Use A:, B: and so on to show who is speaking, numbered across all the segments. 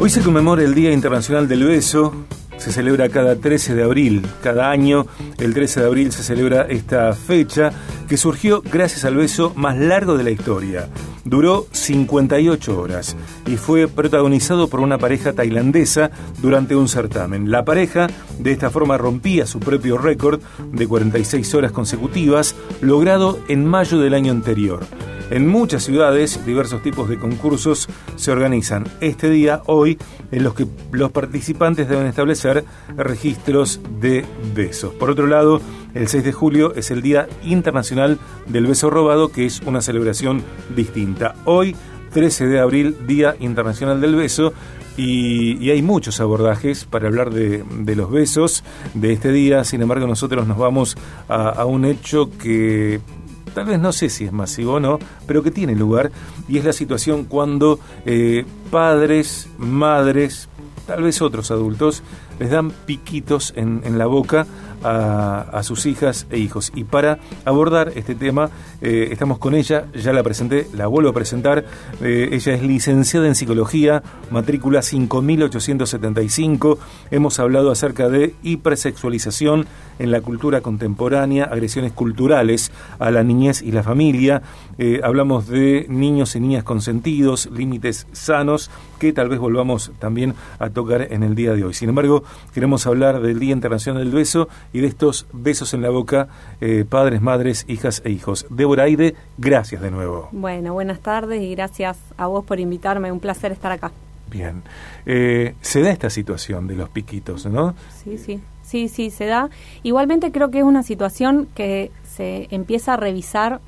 A: Hoy se conmemora el Día Internacional del Beso. Se celebra cada 13 de abril. Cada año, el 13 de abril, se celebra esta fecha que surgió gracias al beso más largo de la historia. Duró 58 horas y fue protagonizado por una pareja tailandesa durante un certamen. La pareja de esta forma rompía su propio récord de 46 horas consecutivas, logrado en mayo del año anterior. En muchas ciudades, diversos tipos de concursos se organizan este día, hoy, en los que los participantes deben establecer registros de besos. Por otro lado, el 6 de julio es el Día Internacional del Beso Robado, que es una celebración distinta. Hoy, 13 de abril, Día Internacional del Beso, y, hay muchos abordajes para hablar de, los besos de este día. Sin embargo, nosotros nos vamos a un hecho que tal vez no sé si es masivo o no, pero que tiene lugar, y es la situación cuando eh, padres, madres, tal vez otros adultos, les dan piquitos en, en la boca a, sus hijas e hijos. Y para abordar este tema, eh, estamos con ella, ya la presenté, la vuelvo a presentar. Eh, ella es licenciada en psicología, matrícula 5875. Hemos hablado acerca de hipersexualización en la cultura contemporánea, agresiones culturales a la niñez y la familia. Eh, hablamos de niños y niñas consentidos, límites sanos, que tal vez volvamos también a tocar en el día de hoy. Sin embargo, queremos hablar del Día Internacional del Beso y de estos besos en la boca, eh, padres, madres, hijas e hijos. Débora Aide, gracias de nuevo.
B: Bueno, buenas tardes y gracias a vos por invitarme. Un placer estar acá.
A: Bien. Eh, se da esta situación de los piquitos, ¿no?
B: Sí, sí. Sí, sí, se da. Igualmente creo que es una situación que se empieza a revisar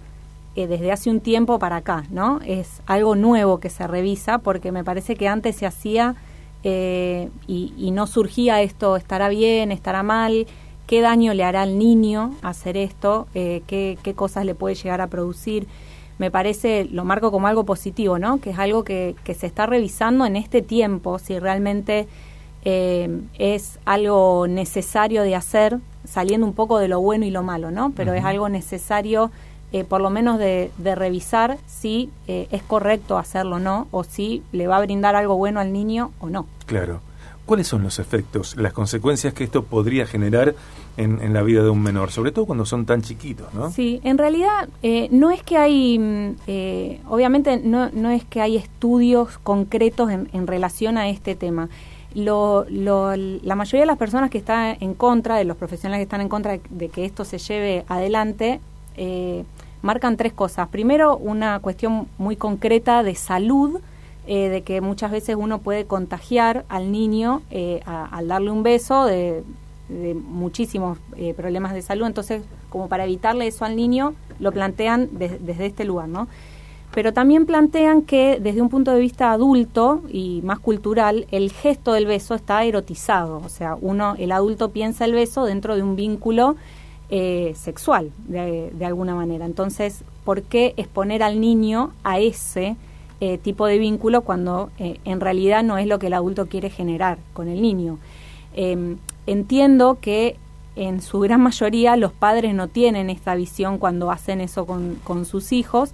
B: eh, desde hace un tiempo para acá, ¿no? Es algo nuevo que se revisa porque me parece que antes se hacía y, y, no surgía esto, estará bien, estará mal, qué daño le hará al niño hacer esto, eh, qué, cosas le puede llegar a producir. Me parece, lo marco como algo positivo, ¿no? Que es algo que, se está revisando en este tiempo, si realmente eh, es algo necesario de hacer, saliendo un poco de lo bueno y lo malo, ¿no? Pero es algo necesario, eh, por lo menos, de, de revisar si es correcto hacerlo o no, o si le va a brindar algo bueno al niño o no.
A: Claro. ¿Cuáles son los efectos, las consecuencias que esto podría generar en, la vida de un menor, sobre todo cuando son tan chiquitos, ¿no?
B: Sí, en realidad eh, no es que hay, mm, eh, obviamente no, no es que hay estudios concretos en, relación a este tema. Lo, la mayoría de las personas que están en contra, de los profesionales que están en contra de, que esto se lleve adelante, eh, marcan tres cosas. Primero, una cuestión muy concreta de salud, eh, de que muchas veces uno puede contagiar al niño eh, al darle un beso de, muchísimos eh, problemas de salud. Entonces, como para evitarle eso al niño, lo plantean desde este lugar, ¿no? Pero también plantean que desde un punto de vista adulto y más cultural, el gesto del beso está erotizado. O sea, uno, el adulto piensa el beso dentro de un vínculo sexual, de, de alguna manera. Entonces, ¿por qué exponer al niño a ese eh, tipo de vínculo cuando eh, en realidad no es lo que el adulto quiere generar con el niño. Entiendo que en su gran mayoría los padres no tienen esta visión cuando hacen eso con, con sus hijos,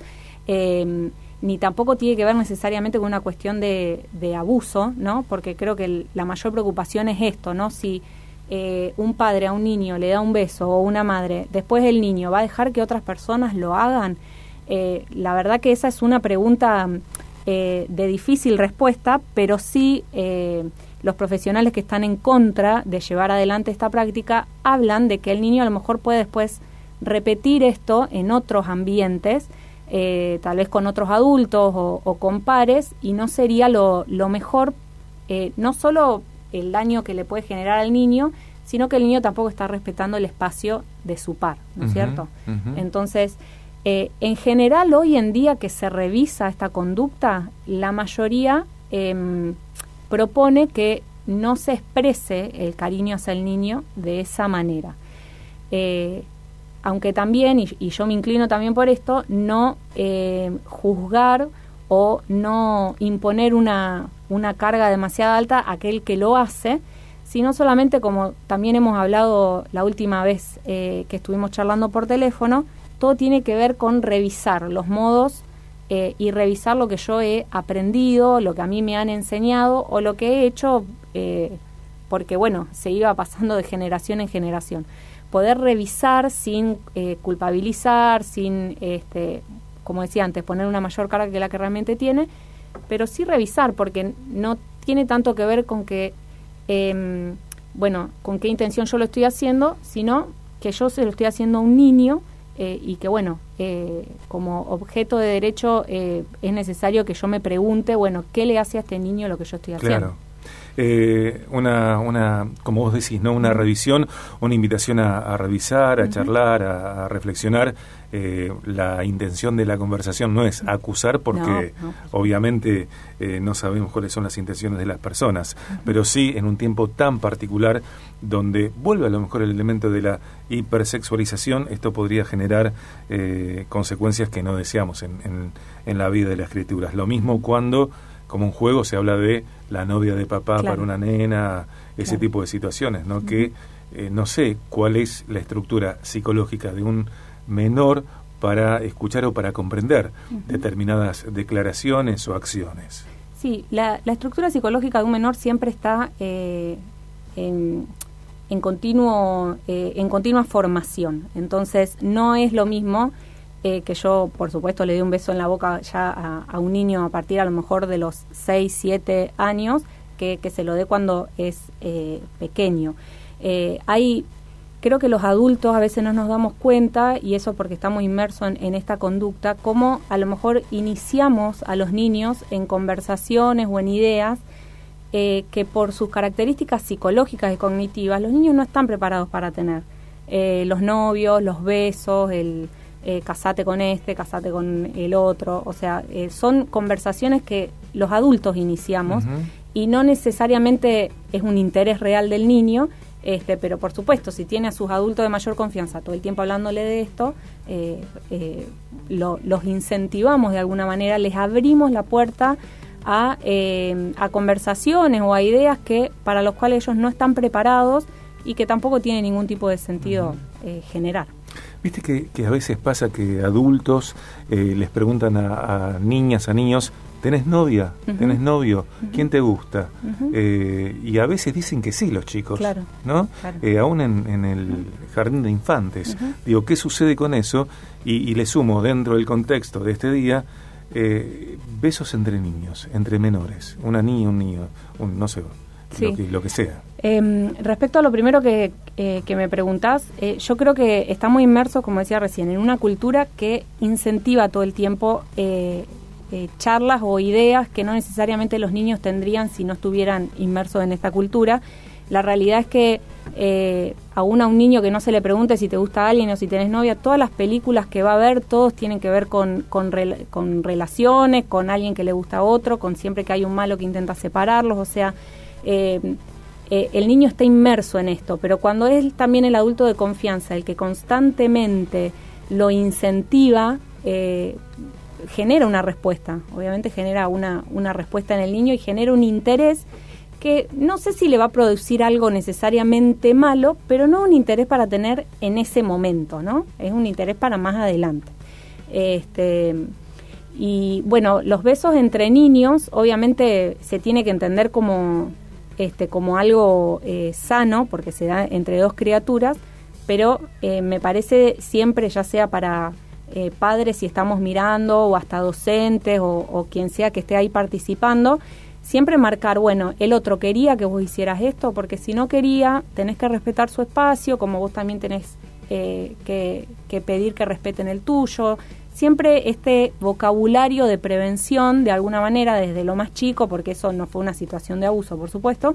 B: em, ni tampoco tiene que ver necesariamente con una cuestión de, de abuso, ¿no? Porque creo que la mayor preocupación es esto, ¿no? Si eh, un padre a un niño le da un beso o una madre, después el niño va a dejar que otras personas lo hagan. la verdad que esa es una pregunta eh, de difícil respuesta, pero sí eh, los profesionales que están en contra de llevar adelante esta práctica hablan de que el niño a lo mejor puede después repetir esto en otros ambientes, eh, tal vez con otros adultos o, con pares, y no sería lo, mejor, no solo el daño que le puede generar al niño, sino que el niño tampoco está respetando el espacio de su par, ¿no es cierto? Entonces, eh, en general, hoy en día que se revisa esta conducta, la mayoría em, propone que no se exprese el cariño hacia el niño de esa manera. Eh, aunque también, y, yo me inclino también por esto, no em, juzgar o no imponer una, una carga demasiado alta a aquel que lo hace, sino solamente como también hemos hablado la última vez eh, que estuvimos charlando por teléfono, todo tiene que ver con revisar los modos eh, y revisar lo que yo he aprendido, lo que a mí me han enseñado o lo que he hecho, eh, porque bueno, se iba pasando de generación en generación. Poder revisar sin eh, culpabilizar, sin, este, como decía antes, poner una mayor carga que la que realmente tiene, pero sí revisar, porque no tiene tanto que ver con que, em, bueno, con qué intención yo lo estoy haciendo, sino que yo se lo estoy haciendo a un niño eh, y que bueno, eh, como objeto de derecho eh, es necesario que yo me pregunte, bueno, ¿qué le hace a este niño lo que yo estoy haciendo?
A: Eh, una, una, como vos decís, ¿no? una revisión, una invitación a, revisar, a charlar, a, reflexionar. Eh, la intención de la conversación no es acusar porque obviamente eh, no sabemos cuáles son las intenciones de las personas, pero sí en un tiempo tan particular donde vuelve a lo mejor el elemento de la hipersexualización, esto podría generar consecuencias que no deseamos en, en, en la vida de las escrituras. Lo mismo cuando como un juego se habla de la novia de papá para una nena, ese tipo de situaciones, ¿no? Que eh, no sé cuál es la estructura psicológica de un menor para escuchar o para comprender determinadas declaraciones o acciones.
B: Sí, la, estructura psicológica de un menor siempre está eh, en, en, continuo, eh, en continua formación. Entonces, no es lo mismo eh, que yo, por supuesto, le di un beso en la boca ya a, un niño a partir a lo mejor de los 6, 7 años, que, se lo dé cuando es eh, pequeño. Eh, hay, creo que los adultos a veces no nos damos cuenta, y eso porque estamos inmersos en, esta conducta, cómo a lo mejor iniciamos a los niños en conversaciones o en ideas que por sus características psicológicas y cognitivas los niños no están preparados para tener. los novios, los besos, el eh, casate con este, casate con el otro. O sea, eh, son conversaciones que los adultos iniciamos y no necesariamente es un interés real del niño. Este, pero por supuesto, si tiene a sus adultos de mayor confianza todo el tiempo hablándole de esto, eh, eh, los incentivamos de alguna manera, les abrimos la puerta a, a conversaciones o a ideas que para los cuales ellos no están preparados y que tampoco tiene ningún tipo de sentido generar.
A: Viste que, a veces pasa que adultos eh, les preguntan a, niñas, a niños, ¿tenés novia? ¿Tenés novio? ¿Quién te gusta? Eh, y a veces dicen que sí los chicos, ¿no? Eh, aún en, el jardín de infantes. Digo, ¿qué sucede con eso? Y, le sumo dentro del contexto de este día, besos entre niños, entre menores, una niña, un niño, un, no sé, lo, que, sea.
B: Em, respecto a lo primero que, eh, que me preguntás, eh, yo creo que estamos inmersos, como decía recién, en una cultura que incentiva todo el tiempo eh, charlas o ideas que no necesariamente los niños tendrían si no estuvieran inmersos en esta cultura. La realidad es que aún a un niño que no se le pregunte si te gusta alguien o si tenés novia, todas las películas que va a ver, todos tienen que ver con, con, con relaciones, con alguien que le gusta a otro, con siempre que hay un malo que intenta separarlos, o sea, eh, eh, el niño está inmerso en esto, pero cuando es también el adulto de confianza, el que constantemente lo incentiva, eh, genera una respuesta, obviamente genera una, una respuesta en el niño y genera un interés que no sé si le va a producir algo necesariamente malo, pero no un interés para tener en ese momento, ¿no? Es un interés para más adelante. Este, y bueno, los besos entre niños, obviamente se tiene que entender como este, como algo eh, sano, porque se da entre dos criaturas, pero eh, me parece siempre, ya sea para eh, padres si estamos mirando, o hasta docentes, o, quien sea que esté ahí participando, siempre marcar, bueno, el otro quería que vos hicieras esto, porque si no quería, tenés que respetar su espacio, como vos también tenés que, que pedir que respeten el tuyo, siempre este vocabulario de prevención, de alguna manera, desde lo más chico, porque eso no fue una situación de abuso, por supuesto,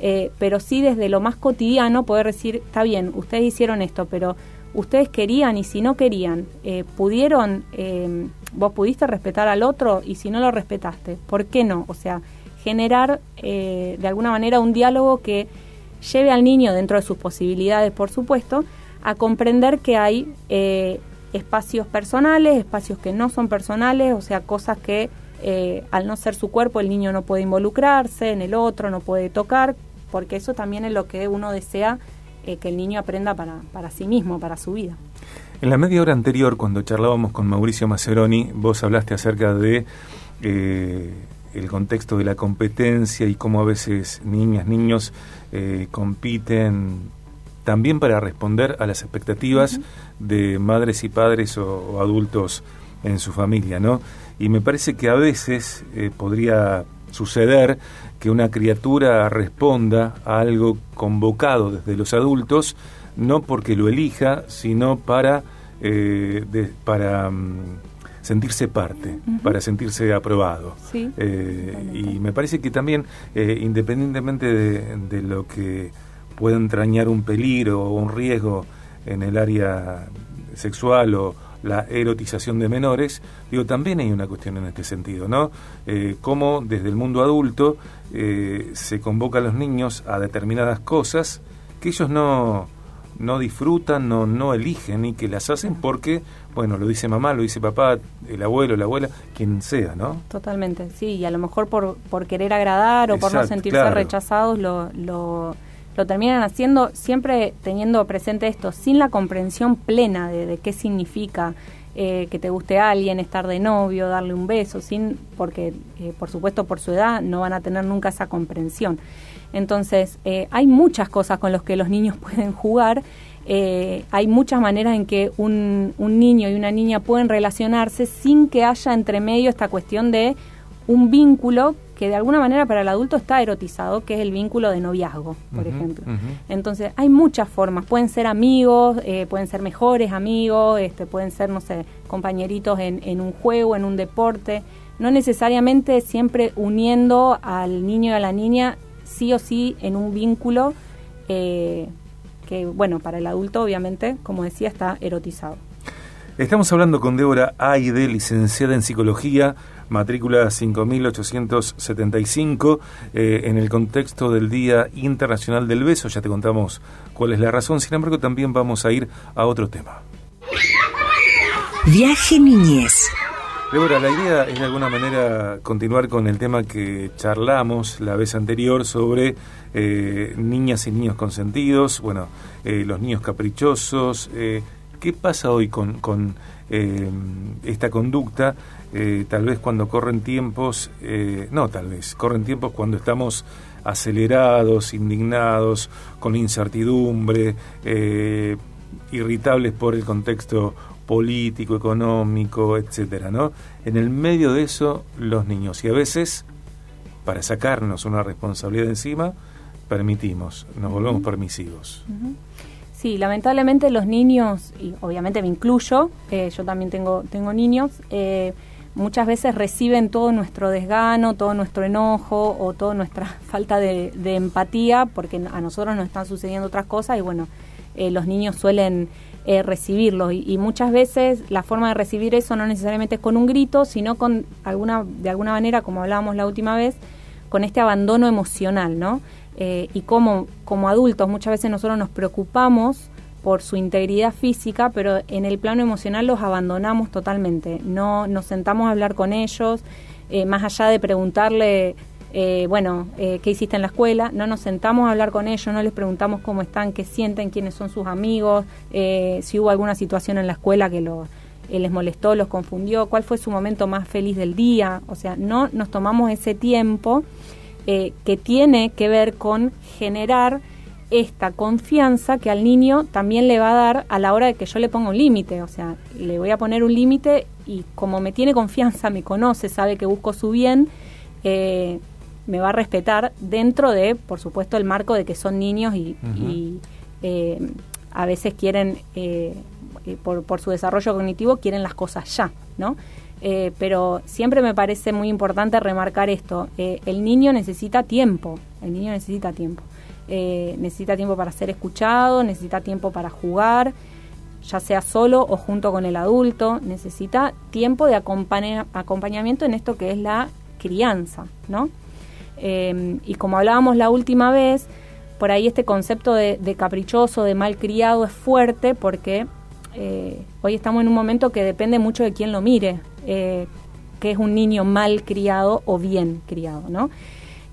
B: eh, pero sí desde lo más cotidiano poder decir, está bien, ustedes hicieron esto, pero ustedes querían y si no querían, eh, pudieron, eh, vos pudiste respetar al otro y si no lo respetaste, ¿por qué no? O sea, generar de alguna manera un diálogo que lleve al niño, dentro de sus posibilidades, por supuesto, a comprender que hay espacios personales, espacios que no son personales, o sea, cosas que eh, al no ser su cuerpo el niño no puede involucrarse en el otro, no puede tocar, porque eso también es lo que uno desea que el niño aprenda para, para sí mismo, para su vida.
A: En la media hora anterior, cuando charlábamos con Mauricio Maceroni, vos hablaste acerca de eh, el contexto de la competencia y cómo a veces niñas, niños eh, compiten también para responder a las expectativas de madres y padres o, adultos en su familia, ¿no? Y me parece que a veces eh, podría suceder que una criatura responda a algo convocado desde los adultos, no porque lo elija, sino para, eh, para mm, sentirse parte, para sentirse aprobado. Eh, y me parece que también, eh, independientemente de, lo que pueda entrañar un peligro o un riesgo en el área sexual o la erotización de menores, digo, también hay una cuestión en este sentido, ¿no? Eh, cómo desde el mundo adulto se convoca a los niños a determinadas cosas que ellos no, no disfrutan, no, no eligen y que las hacen porque, bueno, lo dice mamá, lo dice papá, el abuelo, la abuela, quien sea, ¿no?
B: Totalmente, sí, y a lo mejor por, por querer agradar o por no sentirse rechazados lo, lo, lo, terminan haciendo, siempre teniendo presente esto, sin la comprensión plena de, de qué significa eh, que te guste a alguien, estar de novio, darle un beso, sin porque, eh, por supuesto, por su edad no van a tener nunca esa comprensión. Entonces, eh, hay muchas cosas con las que los niños pueden jugar. Hay muchas maneras en que un, un, niño y una niña pueden relacionarse sin que haya entre medio esta cuestión de un vínculo que de alguna manera para el adulto está erotizado, que es el vínculo de noviazgo, por ejemplo. Entonces, hay muchas formas. Pueden ser amigos, eh, pueden ser mejores amigos, este, pueden ser, no sé, compañeritos en, en un juego, en un deporte. No necesariamente siempre uniendo al niño y a la niña sí o sí en un vínculo eh, que, bueno, para el adulto obviamente, como decía, está erotizado.
A: Estamos hablando con Débora Aide, licenciada en Psicología, matrícula 5875, eh, en el contexto del Día Internacional del Beso. Ya te contamos cuál es la razón, sin embargo también vamos a ir a otro tema.
C: Viaje Niñez.
A: Débora, la idea es de alguna manera continuar con el tema que charlamos la vez anterior sobre eh, niñas y niños consentidos, bueno, eh, los niños caprichosos. Eh, ¿Qué pasa hoy con, con esta conducta? tal vez cuando corren tiempos, no tal vez, corren tiempos cuando estamos acelerados, indignados, con incertidumbre, irritables por el contexto político, económico, etcétera, ¿no? En el medio de eso, los niños. Y a veces, para sacarnos una responsabilidad encima, permitimos, nos volvemos permisivos.
B: Sí, lamentablemente los niños, y obviamente me incluyo, eh, yo también tengo, tengo niños, eh, muchas veces reciben todo nuestro desgano, todo nuestro enojo o toda nuestra falta de, empatía, porque a nosotros nos están sucediendo otras cosas y bueno, eh, los niños suelen eh, recibirlo. Y, muchas veces la forma de recibir eso no necesariamente es con un grito, sino con alguna, de alguna manera, como hablábamos la última vez, con este abandono emocional, ¿no? Eh, y como, como adultos muchas veces nosotros nos preocupamos por su integridad física, pero en el plano emocional los abandonamos totalmente. No nos sentamos a hablar con ellos, eh, más allá de preguntarle eh, bueno, eh, qué hiciste en la escuela, no nos sentamos a hablar con ellos, no les preguntamos cómo están, qué sienten, quiénes son sus amigos, eh, si hubo alguna situación en la escuela que lo, les molestó, los confundió, cuál fue su momento más feliz del día, o sea, no nos tomamos ese tiempo que tiene que ver con generar esta confianza que al niño también le va a dar a la hora de que yo le ponga un límite, o sea, le voy a poner un límite y como me tiene confianza, me conoce, sabe que busco su bien, eh, me va a respetar dentro de, por supuesto, el marco de que son niños y, eh, a veces quieren, eh, eh, por, su desarrollo cognitivo, quieren las cosas ya, ¿no? pero siempre me parece muy importante remarcar esto, el niño necesita tiempo, el niño necesita tiempo. necesita tiempo para ser escuchado, necesita tiempo para jugar, ya sea solo o junto con el adulto, necesita tiempo de acompañamiento en esto que es la crianza, ¿no? Y como hablábamos la última vez, por ahí este concepto de, caprichoso, de mal criado es fuerte porque eh, hoy estamos en un momento que depende mucho de quién lo mire, eh, que es un niño mal criado o bien criado, ¿no?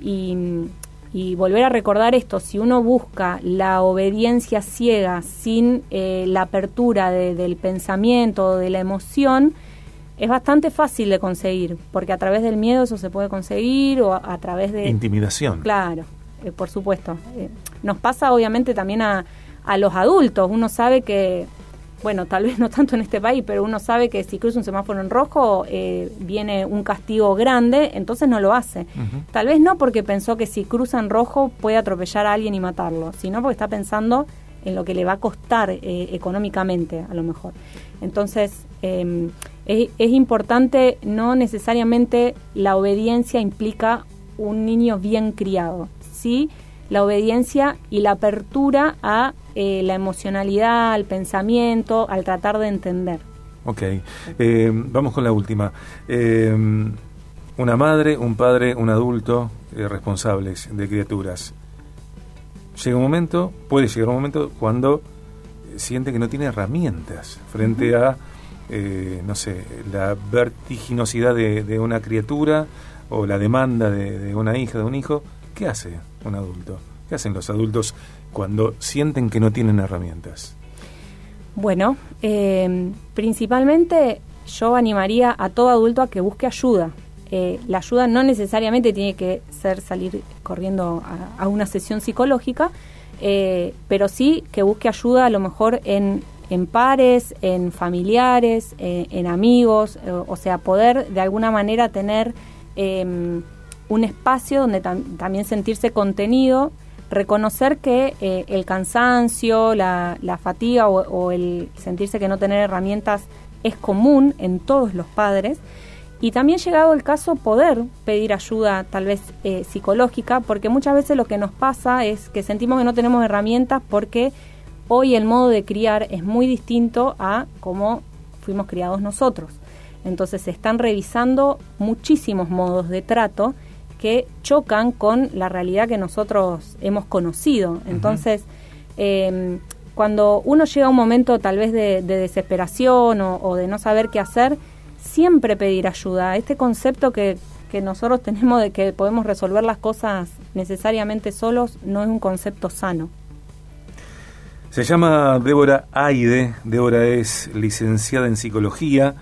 B: Y y volver a recordar esto, si uno busca la obediencia ciega sin eh, la apertura del pensamiento, de la emoción, es bastante fácil de conseguir, porque a través del miedo eso se puede conseguir o a, través de...
A: Intimidación.
B: Claro, eh, por supuesto. Eh, nos pasa obviamente también a, a los adultos, uno sabe que bueno, tal vez no tanto en este país, pero uno sabe que si cruza un semáforo en rojo eh, viene un castigo grande, entonces no lo hace. Tal vez no porque pensó que si cruza en rojo puede atropellar a alguien y matarlo, sino porque está pensando en lo que le va a costar eh, económicamente, a lo mejor. Entonces, em, es, es importante, no necesariamente la obediencia implica un niño bien criado, sí la obediencia y la apertura a eh, la emocionalidad, al pensamiento, al tratar de entender.
A: Ok, eh, vamos con la última. Eh, una madre, un padre, un adulto responsables de criaturas. Llega un momento, puede llegar un momento cuando siente que no tiene herramientas frente a, no sé, la vertiginosidad de, una criatura o la demanda de, de una hija, de un hijo. ¿Qué hace un adulto? ¿Qué hacen los adultos cuando sienten que no tienen herramientas?
B: Bueno, eh, principalmente yo animaría a todo adulto a que busque ayuda. Eh, la ayuda no necesariamente tiene que ser salir corriendo a, una sesión psicológica, eh, pero sí que busque ayuda a lo mejor en, en pares, en familiares, en amigos, o sea, poder de alguna manera tener em, un espacio donde también sentirse contenido reconocer que eh, el cansancio, la, fatiga o, el sentirse que no tener herramientas es común en todos los padres. Y también llegado el caso poder pedir ayuda tal vez eh, psicológica, porque muchas veces lo que nos pasa es que sentimos que no tenemos herramientas porque hoy el modo de criar es muy distinto a cómo fuimos criados nosotros. Entonces se están revisando muchísimos modos de trato que chocan con la realidad que nosotros hemos conocido. Entonces, em, cuando uno llega a un momento tal vez de, desesperación o, de no saber qué hacer, siempre pedir ayuda. Este concepto que, que nosotros tenemos de que podemos resolver las cosas necesariamente solos no es un concepto sano.
A: Se llama Débora Aide. Débora es licenciada en psicología,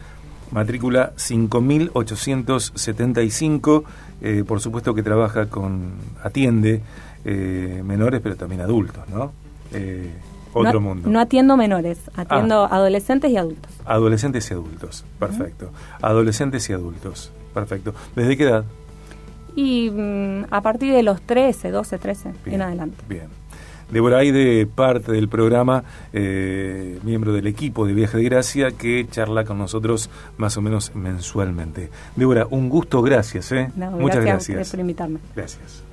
A: matrícula 5875 eh, por supuesto que trabaja con, atiende eh, menores, pero también adultos, ¿no? Eh, otro mundo.
B: No atiendo menores, atiendo ah. adolescentes y adultos.
A: Adolescentes y adultos, perfecto. Adolescentes y adultos, perfecto. ¿Desde qué edad?
B: Y mm, a partir de los 13, 12, 13, en adelante.
A: Bien. Débora Aide, parte del programa, eh, miembro del equipo de Viaje de Gracia, que charla con nosotros más o menos mensualmente. Débora, un gusto, gracias. ¿eh?
B: Muchas gracias. por invitarme.
A: Gracias.